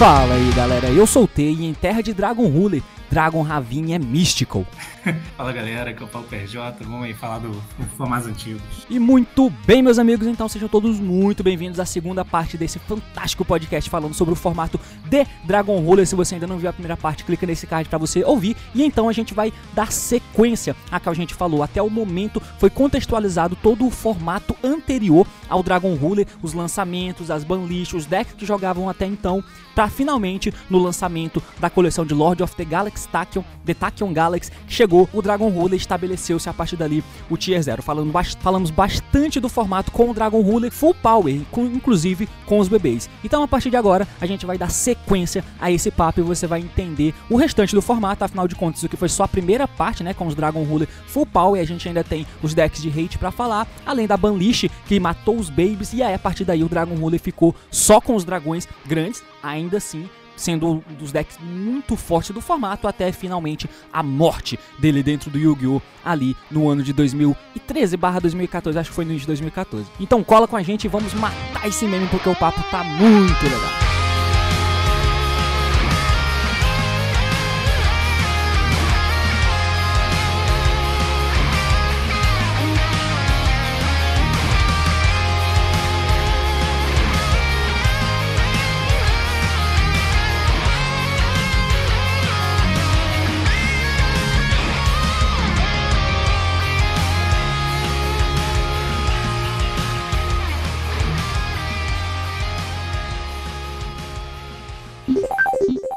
Fala aí galera, eu soltei e em terra de Dragon Ruler, Dragon Ravine é Mystical. Fala galera, que é o Paulo PJ, vamos aí falar do, do formatos antigos. E muito bem, meus amigos, então sejam todos muito bem-vindos à segunda parte desse fantástico podcast falando sobre o formato de Dragon Roller. Se você ainda não viu a primeira parte, clica nesse card para você ouvir. E então a gente vai dar sequência a que a gente falou. Até o momento foi contextualizado todo o formato anterior ao Dragon Ruler, os lançamentos, as banlists, os decks que jogavam até então, para finalmente no lançamento da coleção de Lord of the Galaxy Tachyon, The Tachyon Galaxy, chegou o Dragon Ruler estabeleceu-se a partir dali o Tier 0. Falando, falamos bastante do formato com o Dragon Ruler Full Power, com, inclusive com os bebês. Então a partir de agora a gente vai dar sequência a esse papo e você vai entender o restante do formato. Afinal de contas, o que foi só a primeira parte, né, com os Dragon Ruler Full Power, e a gente ainda tem os decks de hate para falar, além da Banlish que matou os babies e aí a partir daí o Dragon Ruler ficou só com os dragões grandes, ainda assim sendo um dos decks muito fortes do formato, até finalmente a morte dele dentro do Yu-Gi-Oh! ali no ano de 2013 2014, acho que foi no início de 2014. Então cola com a gente e vamos matar esse meme porque o papo tá muito legal.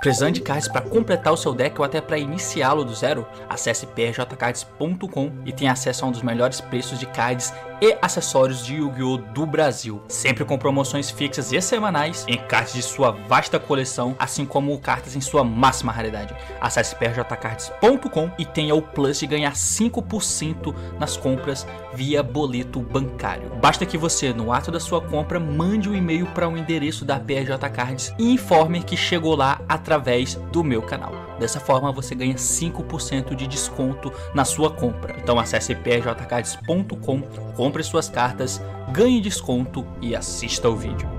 Precisando de cards para completar o seu deck ou até para iniciá-lo do zero? Acesse prjcards.com e tenha acesso a um dos melhores preços de cards e acessórios de Yu-Gi-Oh! do Brasil. Sempre com promoções fixas e semanais em cartas de sua vasta coleção, assim como cartas em sua máxima raridade. Acesse prjcards.com e tenha o plus de ganhar 5% nas compras via boleto bancário. Basta que você, no ato da sua compra, mande um e-mail para o um endereço da PRJ Cards e informe que chegou lá através do meu canal. Dessa forma você ganha 5% de desconto na sua compra. Então acesse prjcards.com, suas cartas, ganhe desconto e assista ao vídeo.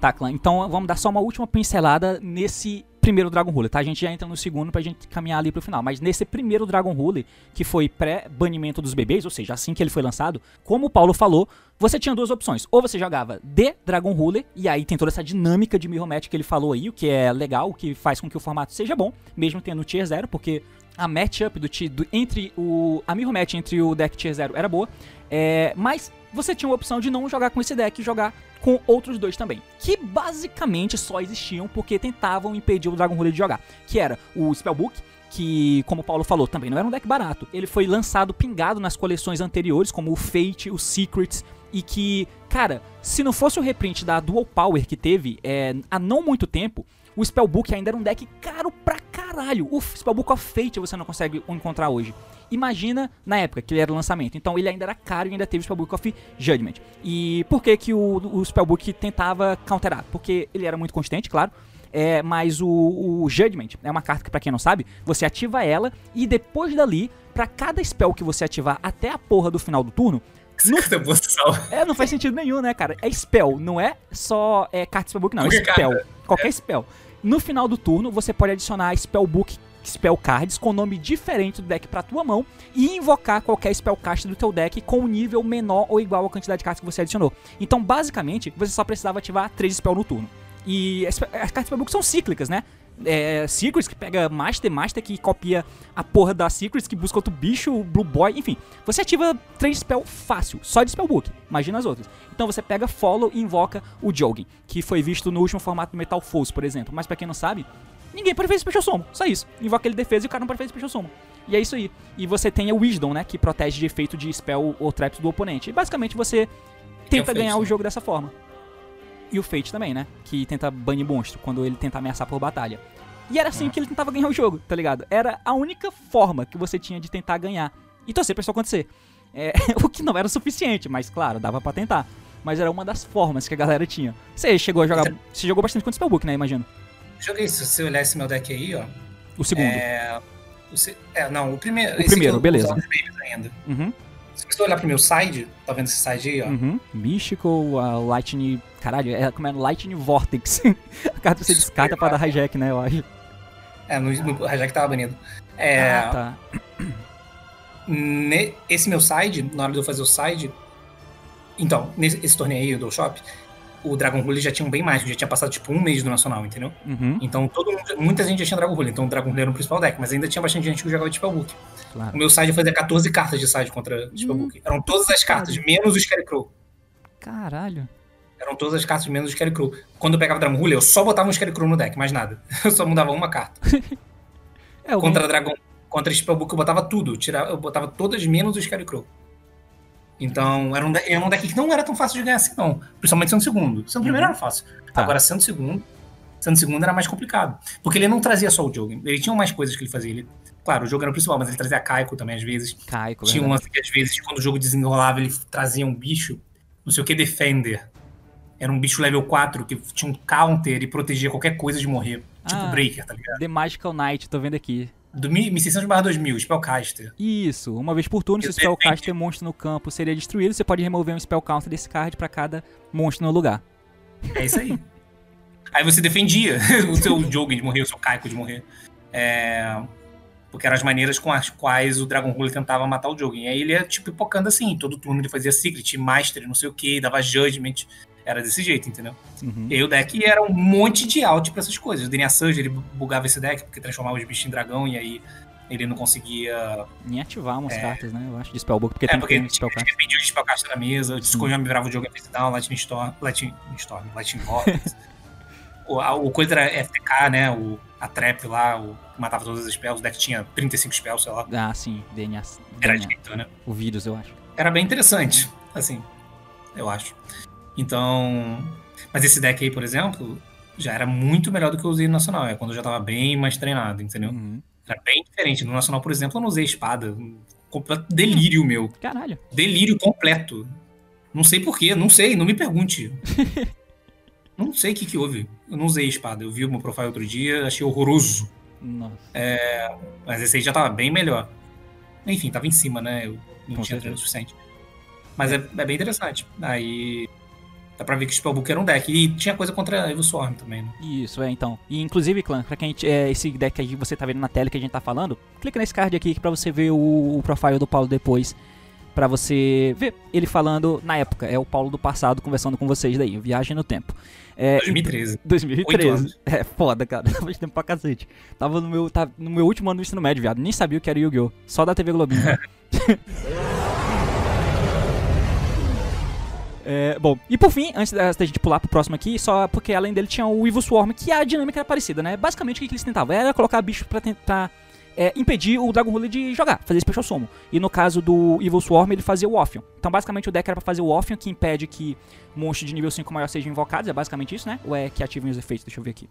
Tá, clã. Então vamos dar só uma última pincelada nesse primeiro Dragon Ruler, tá? A gente já entra no segundo pra gente caminhar ali pro final. Mas nesse primeiro Dragon Ruler, que foi pré-banimento dos bebês, ou seja, assim que ele foi lançado, como o Paulo falou, você tinha duas opções. Ou você jogava de Dragon Ruler, e aí tem toda essa dinâmica de mirror match que ele falou aí, o que é legal, o que faz com que o formato seja bom, mesmo tendo Tier 0, porque a matchup do, do, entre o. A mirror match entre o deck Tier 0 era boa. É, mas você tinha a opção de não jogar com esse deck e jogar com outros dois também, que basicamente só existiam porque tentavam impedir o Dragon Ruler de jogar, que era o Spellbook, que, como o Paulo falou, também não era um deck barato. Ele foi lançado pingado nas coleções anteriores, como o Fate, o Secrets, e que, cara, se não fosse o reprint da Dual Power que teve é, há não muito tempo, o Spellbook ainda era um deck caro pra caralho. O Spellbook of Fate você não consegue encontrar hoje. Imagina na época que ele era o lançamento. Então ele ainda era caro e ainda teve o Spellbook of Judgment. E por que, que o, o Spellbook tentava counterar? Porque ele era muito consistente, claro. É, mas o, o Judgment é uma carta que, pra quem não sabe, você ativa ela e depois dali, para cada spell que você ativar até a porra do final do turno, no... É, não faz sentido nenhum, né, cara? É spell, não é só é, carta spellbook, não. É spell. Qualquer spell. No final do turno, você pode adicionar spellbook spell cards com nome diferente do deck para tua mão e invocar qualquer spellcast do teu deck com um nível menor ou igual à quantidade de cartas que você adicionou. Então, basicamente, você só precisava ativar 3 spell no turno. E as cartas spellbook são cíclicas, né? É, Secrets, que pega Master, Master que copia a porra da Secrets, que busca outro bicho, Blue Boy, enfim. Você ativa 3 spell fácil, só de spellbook. Imagina as outras. Então você pega Follow e invoca o Jogging, que foi visto no último formato do Metal Force, por exemplo. Mas para quem não sabe, ninguém pode fazer Special Summon. Só isso. Invoca ele defesa e o cara não pode fazer Special Summon. E é isso aí. E você tem a Wisdom, né? Que protege de efeito de spell ou traps do oponente. E basicamente você tenta ganhar o jogo dessa forma. E o Fate também, né? Que tenta banir monstro quando ele tenta ameaçar por batalha. E era assim é. que ele tentava ganhar o jogo, tá ligado? Era a única forma que você tinha de tentar ganhar. E torcer pra isso acontecer. É, o que não era o suficiente, mas claro, dava para tentar. Mas era uma das formas que a galera tinha. Você chegou a jogar. Você jogou bastante com o Spellbook, né? Imagino. Joguei, se você olhar esse meu deck aí, ó. O segundo. É... Você- é, não, o primeiro. O primeiro, eu beleza. ainda. Uhum, Se você olhar pro meu side, tá vendo esse side aí, ó? uhum. Mystical, a Lightning. Caralho, é como é Lightning Vortex. a carta você descarta pra dar hijack, né? Eu acho. É, no, no hijack tava banido. É, Ah, tá. ne- esse meu side, na hora de eu fazer o side. Então, nesse esse torneio aí do Shop, o Dragon Rule já tinha bem mais, já tinha passado tipo um mês do Nacional, entendeu? Uhum, Então todo mundo- muita gente já tinha Dragon Rule, então o Dragon Rule era o principal deck, mas ainda tinha bastante gente que jogava de Spellbook. O claro. meu side fazia 14 cartas de side contra Spellbook. Eram todas as cartas, menos o Scarecrow. Caralho. Eram todas as cartas menos o Scarecrow. Quando eu pegava Dragon Rule, eu só botava um Scarecrow no deck, mais nada. Eu só mudava uma carta. É, Contra Dragon, contra Spellbook eu botava tudo. Eu, tirava, eu botava todas menos o Scarecrow. Então, era um, de- era um deck que não era tão fácil de ganhar assim, não. Principalmente sendo segundo. Sendo primeiro era fácil. Tá. Agora, sendo segundo, sendo segundo era mais complicado. Porque ele não trazia só o jogo. Ele tinha mais coisas que ele fazia. Ele, claro, o jogo era o principal, mas ele trazia Kaiko também, às vezes. Caico, Tinha um lance que, às vezes, quando o jogo desenrolava, ele trazia um bicho, não sei o que, Defender. Era um bicho level 4 que tinha um counter e protegia qualquer coisa de morrer. Tipo Ah. Breaker, tá ligado? The Magical Knight, tô vendo aqui. Do 1600 barra 2000, Spellcaster. Isso, uma vez por turno, se o Spellcaster monstro no campo seria destruído, você pode remover um Spell Counter desse card pra cada monstro no lugar. É isso aí. aí você defendia o seu jogo de morrer, o seu Kaiko de morrer. É, Porque eram as maneiras com as quais o Dragon Rule tentava matar o jogo. E aí ele ia, tipo, pipocando assim. Todo turno ele fazia Secret, Master, não sei o que, dava Judgment. Era desse jeito, entendeu? Uhum. E aí o deck era um monte de out pra essas coisas. O DNA Surge, ele bugava esse deck porque transformava os bichos em dragão e aí ele não conseguia. Nem ativar umas É. cartas, né? Eu acho, de Spellbook, porque é, tem porque que ter um Spellcaster. pediu de Spellcaster na mesa, o Discord já me virava o jogo face down, Lightning Storm, Lightning Storm, Lightning Vortex. o, a- o coisa era FTK, né? O, a Trap lá, o, que matava todas as spells, o deck tinha 35 spells, sei lá. Ah, sim, DNA. Era DNA. direito, né? O vírus, eu acho. Era bem interessante, assim, eu acho. Então. Mas esse deck aí, por exemplo, já era muito melhor do que eu usei no Nacional. É quando eu já tava bem mais treinado, entendeu? Uhum. Era bem diferente. No Nacional, por exemplo, eu não usei espada. Um completo delírio meu. Caralho. Delírio completo. Não sei porquê, não sei, não me pergunte. não sei o que, que houve. Eu não usei espada. Eu vi o meu profile outro dia, achei horroroso. Nossa. Mas esse aí já tava bem melhor. Enfim, tava em cima, né? Eu não Com tinha certeza. treino suficiente. Mas é, é bem interessante. Aí dá pra ver que o Spellbook era um deck. E tinha coisa contra a Evil Swarm também, né? Isso, é, então. E inclusive, clã, pra quem é, esse deck que você tá vendo na tela que a gente tá falando, clica nesse card aqui pra você ver o, o profile do Paulo depois. Pra você ver ele falando na época. É o Paulo do passado conversando com vocês daí. Viagem no tempo. É, 2013. Oito 2013. anos. É foda, cara. Faz tempo pra cacete. Tava no meu, tava no meu último ano do ensino médio, viado. Nem sabia o que era Yu-Gi-Oh! Só da TV Globinho. É, bom, e por fim, antes da, da gente pular pro próximo aqui, só porque além dele tinha o Evil Swarm, que a dinâmica era parecida, né? Basicamente o que, que eles tentavam era colocar bicho pra tentar é, impedir o Dragon Ruler de jogar, fazer Special Summon. E no caso do Evil Swarm, ele fazia o Orpheon. Então basicamente o deck era pra fazer o Orpheon, que impede que monstros de nível 5 maior sejam invocados, é basicamente isso, né? Ou é que ativem os efeitos, deixa eu ver aqui.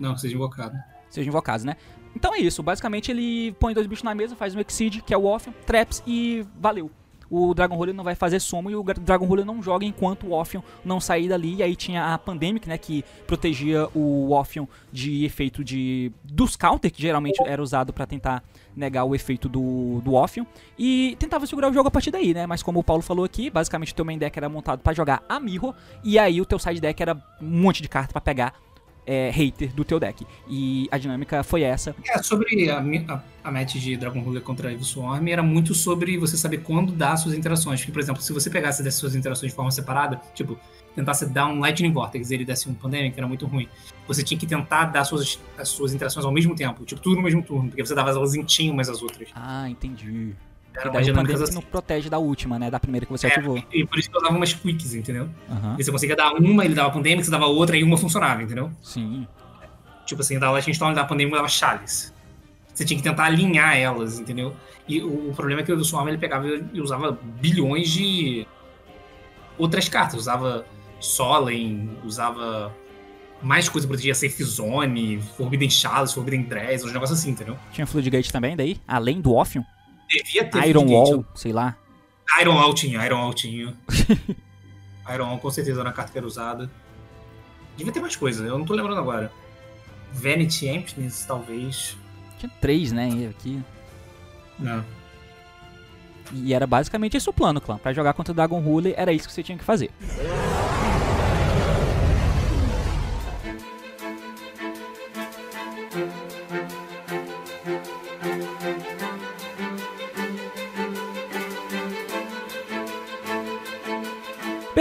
Não, seja invocado. Sejam invocados, né? Então é isso, basicamente ele põe dois bichos na mesa, faz um Exceed, que é o Orpheon, Traps e valeu. O Dragon Ruler não vai fazer somo e o Dragon Ruler não joga enquanto o Orpheon não sair dali. E aí tinha a Pandemic, né, que protegia o Orpheon de efeito de dos counter, que geralmente era usado pra tentar negar o efeito do, do Orpheon. E tentava segurar o jogo a partir daí, né? Mas como o Paulo falou aqui, basicamente o teu main deck era montado pra jogar a Mirror. E aí o teu side deck era um monte de carta pra pegar é, hater do teu deck. E a dinâmica foi essa. É, sobre a, a, a match de Dragon Ruler contra Evil Swarm, era muito sobre você saber quando dar suas interações. Porque, por exemplo, se você pegasse dessas suas interações de forma separada, tipo, tentasse dar um Lightning Vortex e ele desse um Pandemic, era muito ruim. Você tinha que tentar dar suas, as suas interações ao mesmo tempo, tipo, tudo no mesmo turno, porque você dava elas em umas às outras. Ah, entendi. Era uma daí o dinâmica Pandemic assim. não protege da última, né? Da primeira que você É, ativou. E por isso que eu dava umas quicks, entendeu? Aham. E você conseguia dar uma, ele dava Pandemic, você dava outra e uma funcionava, entendeu? Sim. Tipo assim, da Lightning Storm, da Pandemic, dava Chalice. Você tinha que tentar alinhar elas, entendeu? E o, o problema é que o Swarm ele pegava e usava bilhões de outras cartas. Usava Solen, usava mais coisa, protegia Safe Zone, Forbidden Chalice, Forbidden Dress, uns negócios assim, entendeu? Tinha Floodgate também daí? Além do Orpheon? Devia ter Iron. Wall, sei lá. Iron Wall tinha, Iron Wall tinha. Iron Wall com certeza era uma carta que era usada. Devia ter mais coisa, eu não tô lembrando agora. Vanity Emptiness, talvez. Tinha três, né? Aqui. Não. E era basicamente esse o plano, clã. Pra jogar contra o Dragon Ruler, era isso que você tinha que fazer.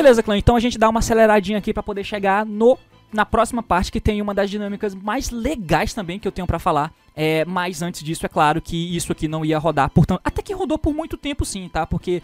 Beleza, clã. Então a gente dá uma aceleradinha aqui pra poder chegar no na próxima parte que tem uma das dinâmicas mais legais também que eu tenho pra falar. É, mas antes disso, é claro que isso aqui não ia rodar por tanto. Até que rodou por muito tempo sim, tá? Porque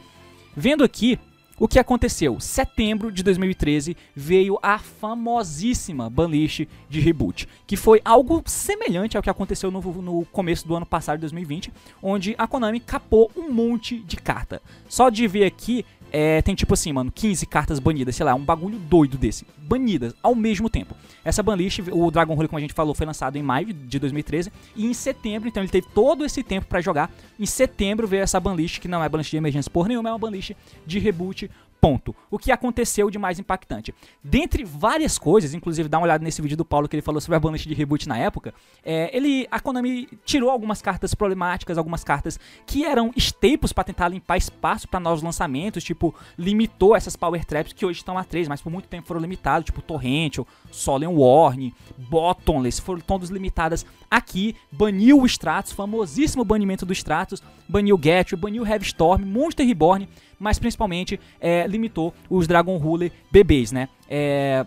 vendo aqui o que aconteceu, setembro de 2013 veio a famosíssima banlist de reboot, que foi algo semelhante ao que aconteceu no, no começo do ano passado, 2020, onde a Konami capou um monte de carta. Só de ver aqui, é, tem tipo assim, mano, 15 cartas banidas, sei lá, um bagulho doido desse. Banidas ao mesmo tempo. Essa banlist, o Dragon Rule, como a gente falou, foi lançado em maio de 2013. E em setembro, então ele teve todo esse tempo pra jogar. Em setembro veio essa banlist, que não é banlist de emergência por nenhuma, é uma banlist de reboot Ponto. O que aconteceu de mais impactante? Dentre várias coisas, inclusive dá uma olhada nesse vídeo do Paulo que ele falou sobre a banlist de reboot na época, é, ele, a Konami tirou algumas cartas problemáticas, algumas cartas que eram staples para tentar limpar espaço para novos lançamentos, tipo, limitou essas Power Traps que hoje estão a 3, mas por muito tempo foram limitados, tipo Torrential, Solemn Warning, Bottomless, foram todas limitadas aqui, baniu o Stratos, famosíssimo banimento do Stratos, baniu Gatry, baniu Heavy Storm, Monster Reborn, mas principalmente é, limitou os Dragon Ruler bebês, né? É,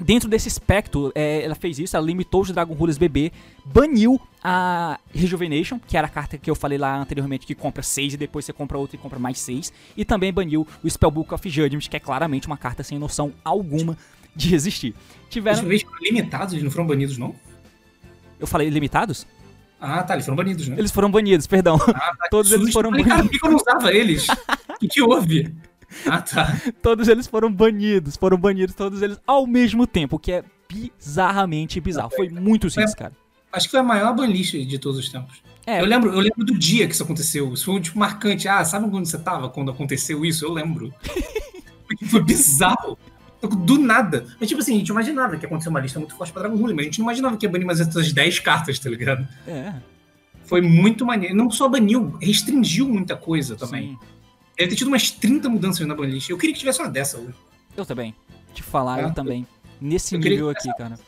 dentro desse espectro, é, ela fez isso, ela limitou os Dragon Rulers bebê, baniu a Rejuvenation, que era a carta que eu falei lá anteriormente, que compra 6 e depois você compra outra e compra mais 6, e também baniu o Spellbook of Judgment, que é claramente uma carta sem noção alguma de existir. Tiveram... Eles foram limitados, eles não foram banidos, não? Eu falei limitados? Ah, tá, eles foram banidos, né? Eles foram banidos, perdão. Ah, tá, Todos eles foram banidos. Cara, por que eu não usava eles? O que, que houve? Ah, tá. Todos eles foram banidos, foram banidos todos eles ao mesmo tempo, o que é bizarramente bizarro. Foi muito simples, cara. Acho que foi a maior banlist de todos os tempos. É, eu lembro, eu lembro do dia que isso aconteceu. Isso foi tipo marcante. Ah, sabe onde você tava quando aconteceu isso? Eu lembro. foi bizarro. Do nada. Mas, tipo assim, a gente imaginava que ia acontecer uma lista muito forte pra Dragon Ball, mas a gente não imaginava que ia banir mais essas 10 cartas, tá ligado? É. Foi muito maneiro. Não só baniu, restringiu muita coisa também. Sim. Deve ter tido umas 30 mudanças na banlist. Eu queria que tivesse uma dessa hoje. Eu também. Te falar, é, eu também. Nesse nível aqui, cara.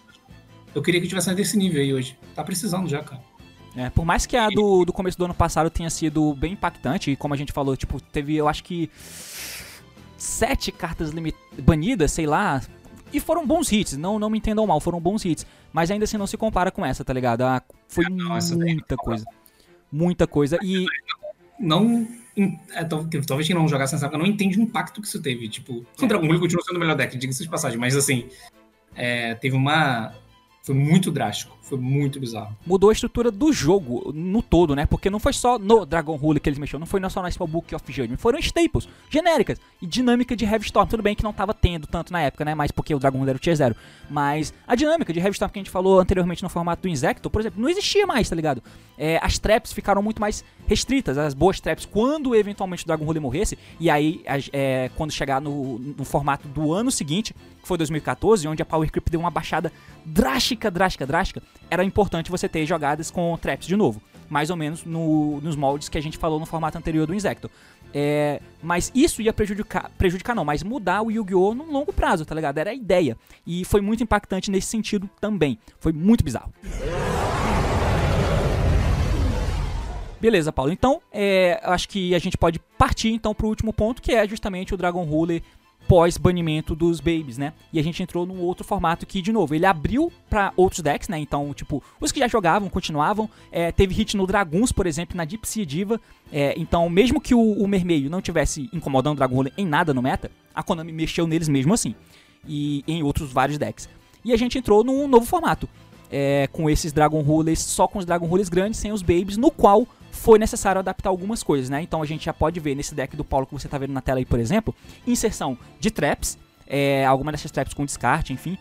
Eu queria que tivesse desse nível aí hoje. Tá precisando já, cara. É, por mais que a do, do começo do ano passado tenha sido bem impactante, e como a gente falou, tipo, teve, eu acho que sete cartas banidas, sei lá. E foram bons hits, não, não me entendam mal, foram bons hits. Mas ainda assim não se compara com essa, tá ligado? Ah, foi muita coisa. Muita coisa. E. Não. É, talvez quem não jogasse nessa época não entende o impacto que isso teve. Tipo, o Dragon Ball continua sendo o melhor deck, diga-se de passagem, mas assim. É, teve uma foi muito drástico, foi muito bizarro. Mudou a estrutura do jogo no todo, né? Porque não foi só no Dragon Rule que eles mexeram, não foi só na Spellbook of Judgment, foram staples, genéricas e dinâmica de Heavy Storm. Tudo bem que não tava tendo tanto na época, né? Mas porque o Dragon Rule era o Tier 0. Mas a dinâmica de Heavy Storm que a gente falou anteriormente no formato do Insecto, por exemplo, não existia mais, tá ligado? É, as traps ficaram muito mais restritas, as boas traps, quando eventualmente o Dragon Rule morresse, e aí é, quando chegar no, no formato do ano seguinte, que foi 2014, onde a Power Creep deu uma baixada drástica, drástica, drástica, era importante você ter jogadas com traps de novo. Mais ou menos no, nos moldes que a gente falou no formato anterior do Insecto. É, mas isso ia prejudicar, prejudicar não, mas mudar o Yu-Gi-Oh! num longo prazo, tá ligado? Era a ideia. E foi muito impactante nesse sentido também. Foi muito bizarro. Beleza, Paulo. Então, é, acho que a gente pode partir então pro último ponto, que é justamente o Dragon Ruler pós-banimento dos babies, né? E a gente entrou num outro formato que, de novo, ele abriu para outros decks, né? Então, tipo, os que já jogavam continuavam. É, teve hit no Draguns, por exemplo, na Sea Diva. É, então, mesmo que o, o Mermeio não tivesse incomodando o Dragon Roller em nada no meta, a Konami mexeu neles mesmo assim. E em outros vários decks. E a gente entrou num novo formato. É, com esses Dragon Rulers, só com os Dragon Rulers grandes, sem os babies, no qual foi necessário adaptar algumas coisas, né? Então a gente já pode ver nesse deck do Paulo que você está vendo na tela aí, por exemplo, inserção de traps, é, alguma dessas traps com descarte, enfim,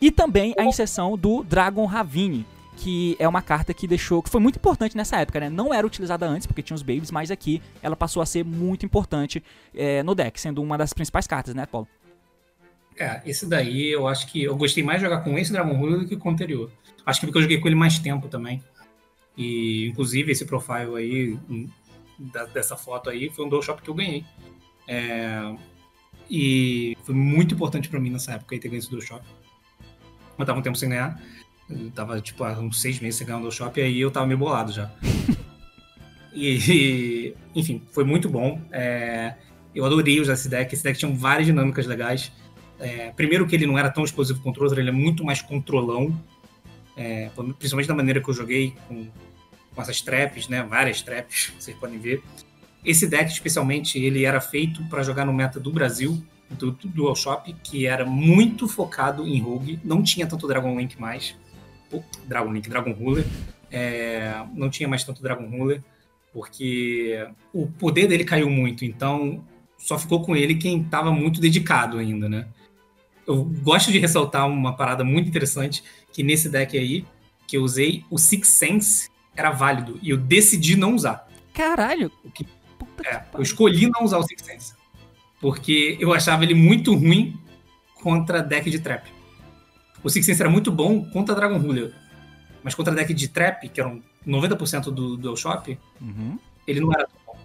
e também a inserção do Dragon Ravine, que é uma carta que deixou, que foi muito importante nessa época, né? Não era utilizada antes porque tinha os babies, mas aqui ela passou a ser muito importante é, no deck, sendo uma das principais cartas, né, Paulo? É, esse daí eu acho que eu gostei mais de jogar com esse Dragon Ruler do que com o anterior. Acho que porque eu joguei com ele mais tempo também. E, inclusive, esse profile aí, da, dessa foto aí, foi um dual shop que eu ganhei. É, e foi muito importante para mim nessa época aí ter ganho esse shop. Eu tava um tempo sem ganhar. Eu tava, tipo, há uns seis meses sem ganhar um shop, e aí eu tava meio bolado já. e, enfim, foi muito bom. É, eu adorei usar esse deck. Esse deck tinha várias dinâmicas legais. É, primeiro que ele não era tão explosivo contra o outro, ele é muito mais controlão. É, principalmente da maneira que eu joguei com, com essas traps, né? Várias traps, vocês podem ver. Esse deck, especialmente, ele era feito para jogar no meta do Brasil, do, do Dual Shop, que era muito focado em Rogue, não tinha tanto Dragon Link mais. Dragon Link, Dragon Ruler. É, não tinha mais tanto Dragon Ruler, porque o poder dele caiu muito, então só ficou com ele quem estava muito dedicado ainda, né? Eu gosto de ressaltar uma parada muito interessante, que nesse deck aí, que eu usei, o Six Sense era válido, e eu decidi não usar. Caralho! O que é, eu escolhi não usar o Six Sense. Porque eu achava ele muito ruim contra deck de trap. O Six Sense era muito bom contra Dragon Ruler. Mas contra deck de trap, que eram 90% do, do shop, uhum. ele não era tão bom.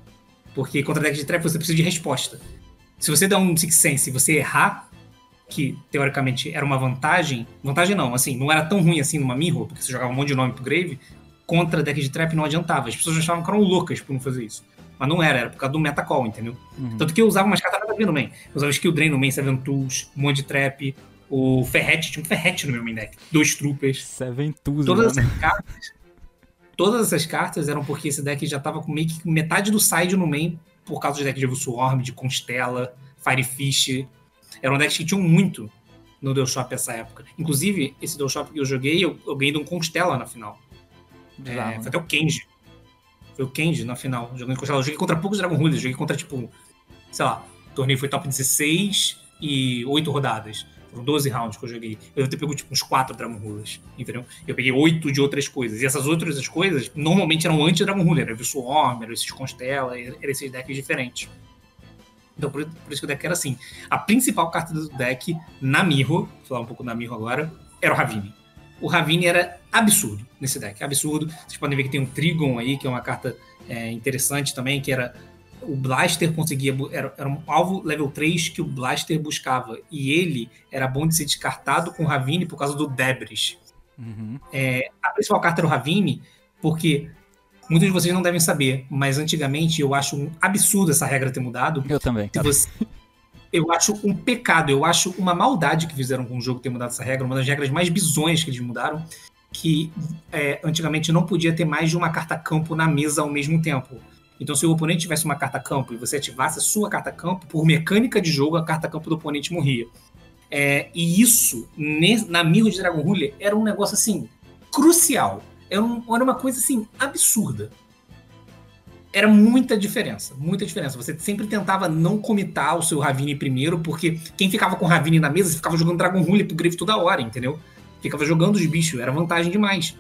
Porque contra deck de trap você precisa de resposta. Se você der um Six Sense e você errar, que teoricamente era uma vantagem, vantagem não, assim, não era tão ruim assim numa Mirror, porque você jogava um monte de nome pro Grave, contra deck de trap não adiantava. As pessoas achavam que eram loucas por não fazer isso. Mas não era, era por causa do metacall, entendeu? Uhum. Tanto que eu usava umas cartas nada a ver no main. Eu usava Skill Drain no main, Seven Tools, um monte de trap, o Ferret, tinha um Ferret no meu main deck, dois Troopers. Seven Tools, Todas mano. essas cartas. Todas essas cartas eram porque esse deck já tava com meio que metade do side no main, por causa do deck de Swarm, de Constella, Firefish. Eram decks que tinham muito no Deus Shop essa época. Inclusive, esse Deus Shop que eu joguei, eu, eu ganhei de um Constella na final. É, foi até o Kenji. Foi o Kenji na final, jogando contra. Eu joguei contra poucos Dragon Rulers, joguei contra, tipo, sei lá, o torneio foi top 16 e 8 rodadas. Foram 12 rounds que eu joguei. Eu até pego, tipo, uns 4 Dragon Rulers, entendeu? Eu peguei 8 de outras coisas. E essas outras coisas, normalmente eram anti-Dragon Ruler. Era o Swarm, era esses Constella, eram esses decks diferentes. Então, por, por, isso que o deck era assim. A principal carta do deck, na Mirror, vou falar um pouco da Mirror agora, era o Ravine o Ravine era absurdo nesse deck, absurdo. Vocês podem ver que tem um Trigon aí, que é uma carta é, interessante também, que era o Blaster conseguia. Era, era, um alvo level 3 que o Blaster buscava. E ele era bom de ser descartado com o Ravine por causa do Debris. Uhum. É, a principal carta era o Ravine, porque muitos de vocês não devem saber, mas antigamente eu acho um absurdo essa regra ter mudado. Eu também. Você, eu acho um pecado, eu acho uma maldade que fizeram com o jogo ter mudado essa regra, uma das regras mais bizonhas que eles mudaram, que é, antigamente não podia ter mais de uma carta campo na mesa ao mesmo tempo. Então, se o oponente tivesse uma carta campo e você ativasse a sua carta campo, por mecânica de jogo, a carta campo do oponente morria. É, e isso, na Mirror de Dragon Ruler, era um negócio assim, crucial. Era, um, era uma coisa assim, absurda era muita diferença, muita diferença. Você sempre tentava não comitar o seu Ravine primeiro, porque quem ficava com Ravine na mesa ficava jogando Dragon Rule pro Grave toda hora, entendeu? Ficava jogando os bichos, era vantagem demais.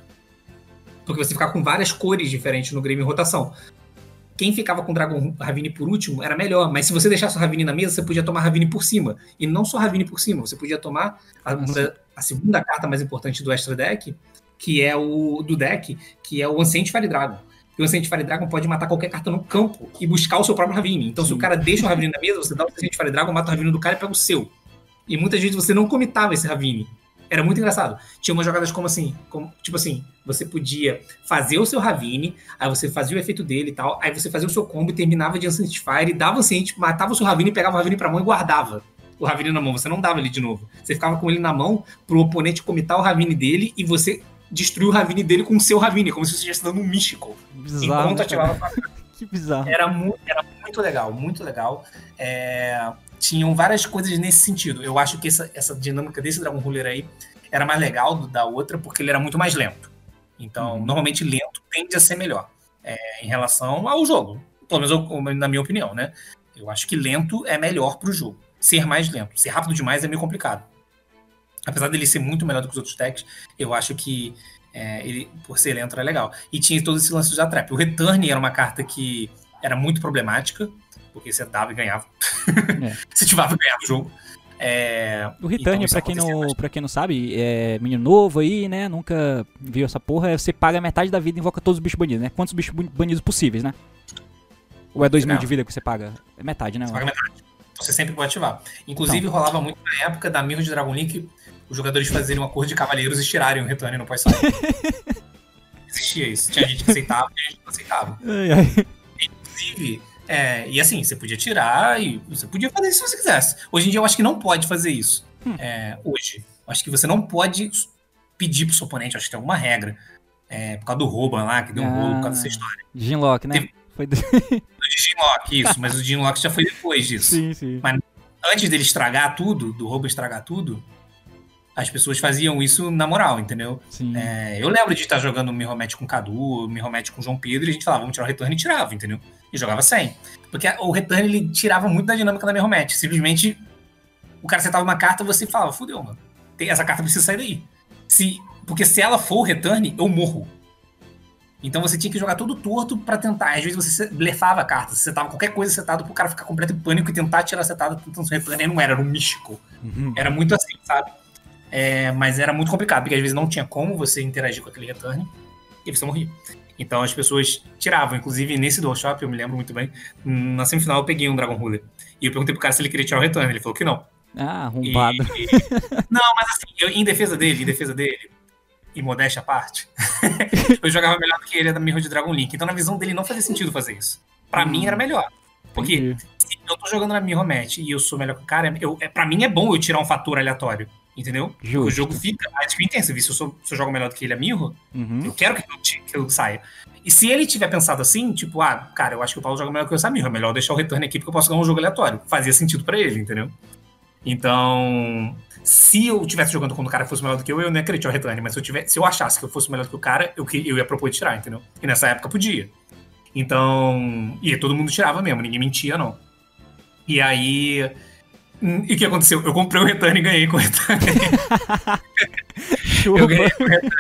Porque você ficava com várias cores diferentes no Grave em rotação. Quem ficava com Dragon Ravine por último era melhor, mas se você deixasse o Ravine na mesa, você podia tomar Ravine por cima. E não só Ravine por cima, você podia tomar a, a segunda carta mais importante do Extra Deck, que é o do deck, que é o Ancient Fire Dragon e o Ancient Fire Dragon pode matar qualquer carta no campo e buscar o seu próprio Ravine. Então, Sim. se o cara deixa o Ravine na mesa, você dá o Ancient Fire Dragon, mata o Ravine do cara e pega o seu. E muitas vezes você não comitava esse Ravine. Era muito engraçado. Tinha umas jogadas como assim, como, tipo assim, você podia fazer o seu Ravine, aí você fazia o efeito dele e tal, aí você fazia o seu combo e terminava de Ancient Fire, dava o Ancient, matava o seu Ravine, pegava o Ravine pra mão e guardava o Ravine na mão. Você não dava ele de novo. Você ficava com ele na mão pro oponente comitar o Ravine dele e você destruir o Ravine dele com o seu Ravine, como se você estivesse dando um místico. Bizarro, enquanto ativava Que bizarro. Era muito, era muito legal, muito legal. É, tinham várias coisas nesse sentido. Eu acho que essa, essa dinâmica desse Dragon Ruler aí era mais legal do, da outra, porque ele era muito mais lento. Então, uhum. normalmente lento tende a ser melhor é, em relação ao jogo. Pelo menos na minha opinião, né? Eu acho que lento é melhor pro jogo. Ser mais lento. Ser rápido demais é meio complicado apesar dele ser muito melhor do que os outros decks, eu acho que é, ele, por ser lento, era legal. E tinha todo esse lance da trap. O Return era uma carta que era muito problemática, porque você dava e ganhava. É. você ativava e ganhava o jogo. É, O Return, isso pra, quem não, pra quem não sabe, é menino novo aí, né? Nunca viu essa porra. Você paga metade da vida e invoca todos os bichos banidos, né? Quantos bichos banidos possíveis, né? Ou é 2 mil de vida que você paga? É metade, né? Você paga metade. Você sempre pode ativar. Inclusive, rolava muito na época da Mirror de Dragon Link os jogadores fazerem um acordo de cavaleiros e tirarem o return no pós Existia isso. Tinha gente que aceitava e gente que não aceitava. Ai, ai. Inclusive, é, e assim, você podia tirar e você podia fazer isso se você quisesse. Hoje em dia eu acho que não pode fazer isso. Hum. É, hoje. Eu acho que você não pode pedir pro seu oponente, acho que tem alguma regra. É, por causa do Roban lá, que deu um rolo por causa dessa Ah. história. Ginlock, né? Teve- Foi do... Ginlock, isso, mas o Ginlock já foi depois disso. sim, sim. antes dele estragar tudo, do roubo estragar tudo, as pessoas faziam isso na moral, entendeu? É, eu lembro de estar jogando Mirror Match com o Cadu, Mirror Match com o João Pedro, e a gente falava, vamos tirar o return e tirava, entendeu? E jogava sem. Porque o return ele tirava muito da dinâmica da Mirror Match. Simplesmente o cara acertava uma carta você falava, fudeu, mano. Tem- Essa carta precisa sair daí. Se, porque se ela for o return, eu morro. Então você tinha que jogar todo torto pra tentar. Às vezes você blefava a carta, você setava qualquer coisa setado pro cara ficar completo em pânico e tentar tirar a setada tentando se retornar. Não era, era um místico. Uhum. Era muito assim, sabe? É, mas era muito complicado, porque às vezes não tinha como você interagir com aquele return e você morria. Então as pessoas tiravam. Inclusive, nesse Dual Shop, eu me lembro muito bem, na semifinal eu peguei um Dragon Ruler. E eu perguntei pro cara se ele queria tirar o return. Ele falou que não. Ah, E- arrombado. Não, mas assim, eu- em defesa dele, em defesa dele, e modéstia à parte, eu jogava melhor do que ele da Mirror de Dragon Link. Então, na visão dele, não fazia sentido fazer isso. Pra mim, era melhor. Porque Entendi. se eu tô jogando na Mirror Match e eu sou melhor que o cara, eu, é, pra mim é bom eu tirar um fator aleatório. Entendeu? Porque O Justo. jogo fica mais intenso. Se eu, sou, se eu jogo melhor do que ele a Mirror, Uhum. eu quero que eu, que eu saia. E se ele tiver pensado assim, tipo, ah, cara, eu acho que o Paulo joga melhor que eu essa Mirror, é melhor deixar o return aqui porque eu posso ganhar um jogo aleatório. Fazia sentido pra ele, entendeu? Então, se eu tivesse jogando quando o cara fosse melhor do que eu, eu não ia querer tirar o return. Mas se eu, tivesse, se eu achasse que eu fosse melhor do que o cara, eu, eu ia propor de tirar, entendeu? E nessa época podia. Então, e todo mundo tirava mesmo, ninguém mentia, não. E aí. Hum, E o que aconteceu? Eu comprei o return e ganhei com o return. Eu ganhei com o return.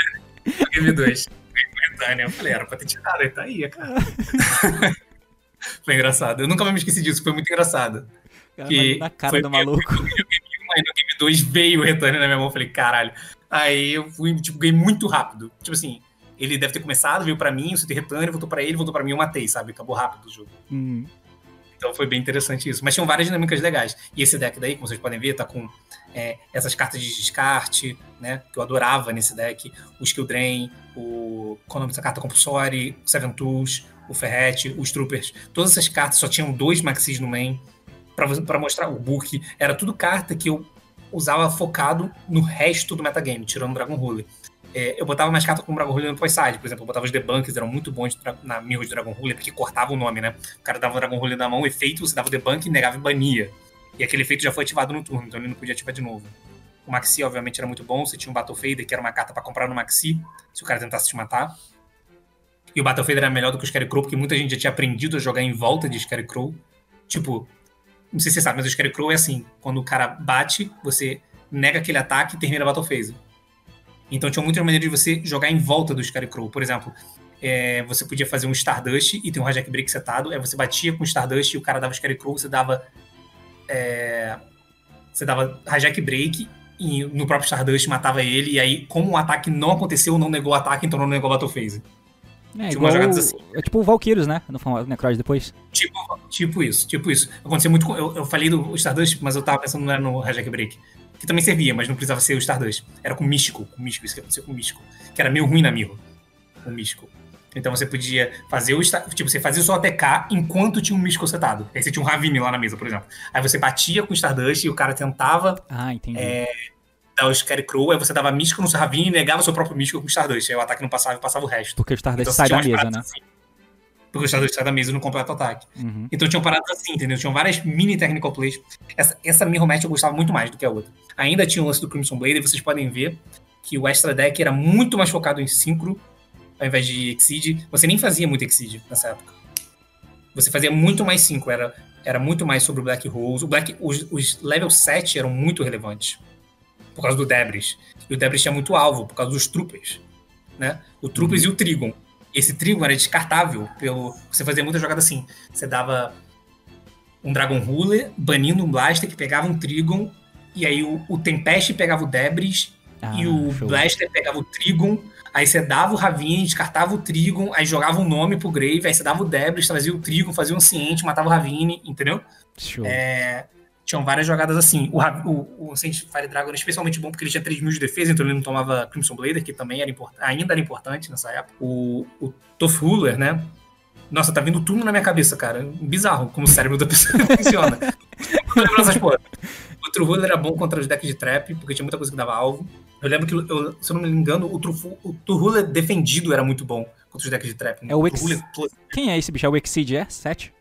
Game 2. Ganhei com o return. Eu falei, era pra ter tirado, aí tá aí, cara. foi engraçado. Eu nunca mais me esqueci disso, foi muito engraçado. Cara, que na cara foi do maluco. Aí no Game 2 veio o return na minha mão, eu falei, caralho. Aí eu fui, tipo, ganhei muito rápido. Tipo assim, ele deve ter começado, veio pra mim, eu soltei return, voltou pra ele, voltou pra mim, eu matei, sabe? Acabou rápido o jogo. Hum. Então foi bem interessante isso. Mas tinham várias dinâmicas legais. E esse deck daí, como vocês podem ver, tá com é, essas cartas de descarte, né? Que eu adorava nesse deck. O Skill Drain, o. Qual é o nome dessa carta? Compulsory, o Seven Tools, o Ferret, os Troopers. Todas essas cartas só tinham dois Maxis no main. Pra mostrar o book. Era tudo carta que eu usava focado no resto do metagame, tirando Dragon Ruler. É, eu botava mais carta com o Dragon Ruler no pós-side, por exemplo, eu botava os debunkers, eram muito bons na Mirror de Dragon Ruler, porque cortava o nome, né? O cara dava o Dragon Ruler na mão, efeito, você dava o debunk, negava e bania. E aquele efeito já foi ativado no turno, então ele não podia ativar de novo. O Maxi, obviamente, era muito bom. Você tinha um Battle Fader, que era uma carta pra comprar no Maxi, se o cara tentasse te matar. E o Battle Fader era melhor do que o Scarecrow, porque muita gente já tinha aprendido a jogar em volta de Scarecrow. Tipo, não sei se você sabe, mas o Scarecrow é assim: quando o cara bate, você nega aquele ataque e termina a Battle Phase. Então tinha muitas maneiras de você jogar em volta do Scarecrow. Por exemplo, é, você podia fazer um Stardust e tem um Hijack Break setado, aí você batia com o Stardust e o cara dava Scarecrow, você dava. é, você dava Hijack Break e no próprio Stardust matava ele, e aí, como o ataque não aconteceu, não negou o ataque, então não negou a Battle Phase. É Tinha igual. umas assim. É tipo o Valkyrios, né? No Necroid depois. Tipo, tipo isso, tipo isso. Aconteceu muito com. Eu, eu falei do Stardust, mas eu tava pensando não era no Hijack Break. Que também servia, mas não precisava ser o Stardust. Era com o Místico, com o Místico, isso que aconteceu com o Místico. Que era meio ruim na Mirror. O Místico. Então você podia fazer o. Tipo, você fazia o seu ATK enquanto tinha um Místico setado. Aí você tinha um Ravine lá na mesa, por exemplo. Aí você batia com o Stardust e o cara tentava Ah, entendi. É, dar o Scarecrow, aí você dava Místico no seu Ravine e negava o seu próprio Místico com o Stardust. Aí o ataque não passava e passava o resto. Porque o Stardust Então, sai da mesa, né? assim. Porque o Stardust sai da mesa e não completa o ataque. Uhum. Então tinham paradas assim, entendeu? Tinham várias mini technical plays. Essa, essa Mirror Match eu gostava muito mais do que a outra. Ainda tinha o lance do Crimson Blade, e vocês podem ver que o Extra Deck era muito mais focado em Synchro, ao invés de Exceed. Você nem fazia muito Exceed nessa época. Você fazia muito mais Synchro, era, era muito mais sobre o Black Rose. O Black, os, os level 7 eram muito relevantes, por causa do Debris. E o Debris tinha muito alvo, por causa dos Troopers. Né? O Troopers e o Trigon. Esse Trigon era descartável. Pelo, você fazia muita jogada assim. Você dava um Dragon Ruler, banindo um Blaster que pegava um Trigon e aí o, o Tempest pegava o Debris, Ah, e o show. Blaster pegava o Trigon, aí você dava o Ravine, descartava o Trigon, aí jogava um nome pro Grave, aí você dava o Debris, trazia o Trigon, fazia um Ciente, matava o Ravine, entendeu? Show. É, tinham várias jogadas assim. O, o, o Saint Fire Dragon era especialmente bom porque ele tinha 3 mil de defesa, então ele não tomava Crimson Blader, que também era ainda era importante nessa época. O, o Tough Ruler, né? Nossa, tá vindo tudo na minha cabeça, cara. Bizarro como o cérebro da pessoa funciona. Tô lembrando essas porra. O True Ruler era bom contra os decks de trap, porque tinha muita coisa que dava alvo. Eu lembro que, eu- se eu não me engano, o True, Fu- o True Ruler defendido era muito bom contra os decks de trap. É o True Ex-. Quem é esse bicho? É o Exceed, é? 7?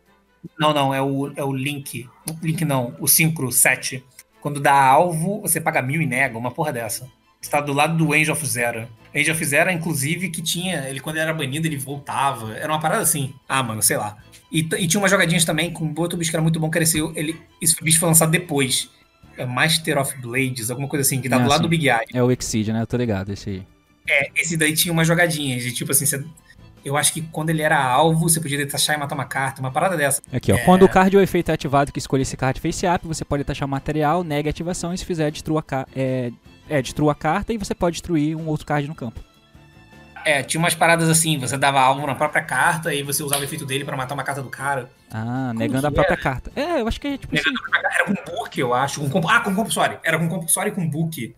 Não, não, é o, é o Link. Link não, o Synchro 7. Quando dá alvo, você paga mil e nega, uma porra dessa. Você tá do lado do Angel of Zero. Angel of Zero, inclusive, que tinha. Ele, quando ele era banido, ele voltava. Era uma parada assim. Ah, mano, sei lá. E, e tinha umas jogadinhas também com outro bicho que era muito bom, que era esse. Ele, esse bicho foi lançado depois. É Master of Blades, alguma coisa assim, que tá Ah, do lado sim. do Big Eye. É o Exceed, né? Eu tô ligado, esse aí. É, esse daí tinha umas jogadinhas. De tipo assim, você- eu acho que quando ele era alvo, você podia detachar e matar uma carta, uma parada dessa. Aqui, ó. Quando o card ou efeito é ativado que escolher esse card face up, você pode taxar o material, nega a ativação e se fizer, destrua a, é, é, destrua a carta e você pode destruir um outro card no campo. É, tinha umas paradas assim, você dava alvo na própria carta e você usava o efeito dele pra matar uma carta do cara. Ah, negando a própria carta. É, eu acho que é tipo assim. Era com book, eu acho. Com, ah, com compulsory. Era com compulsory e com book.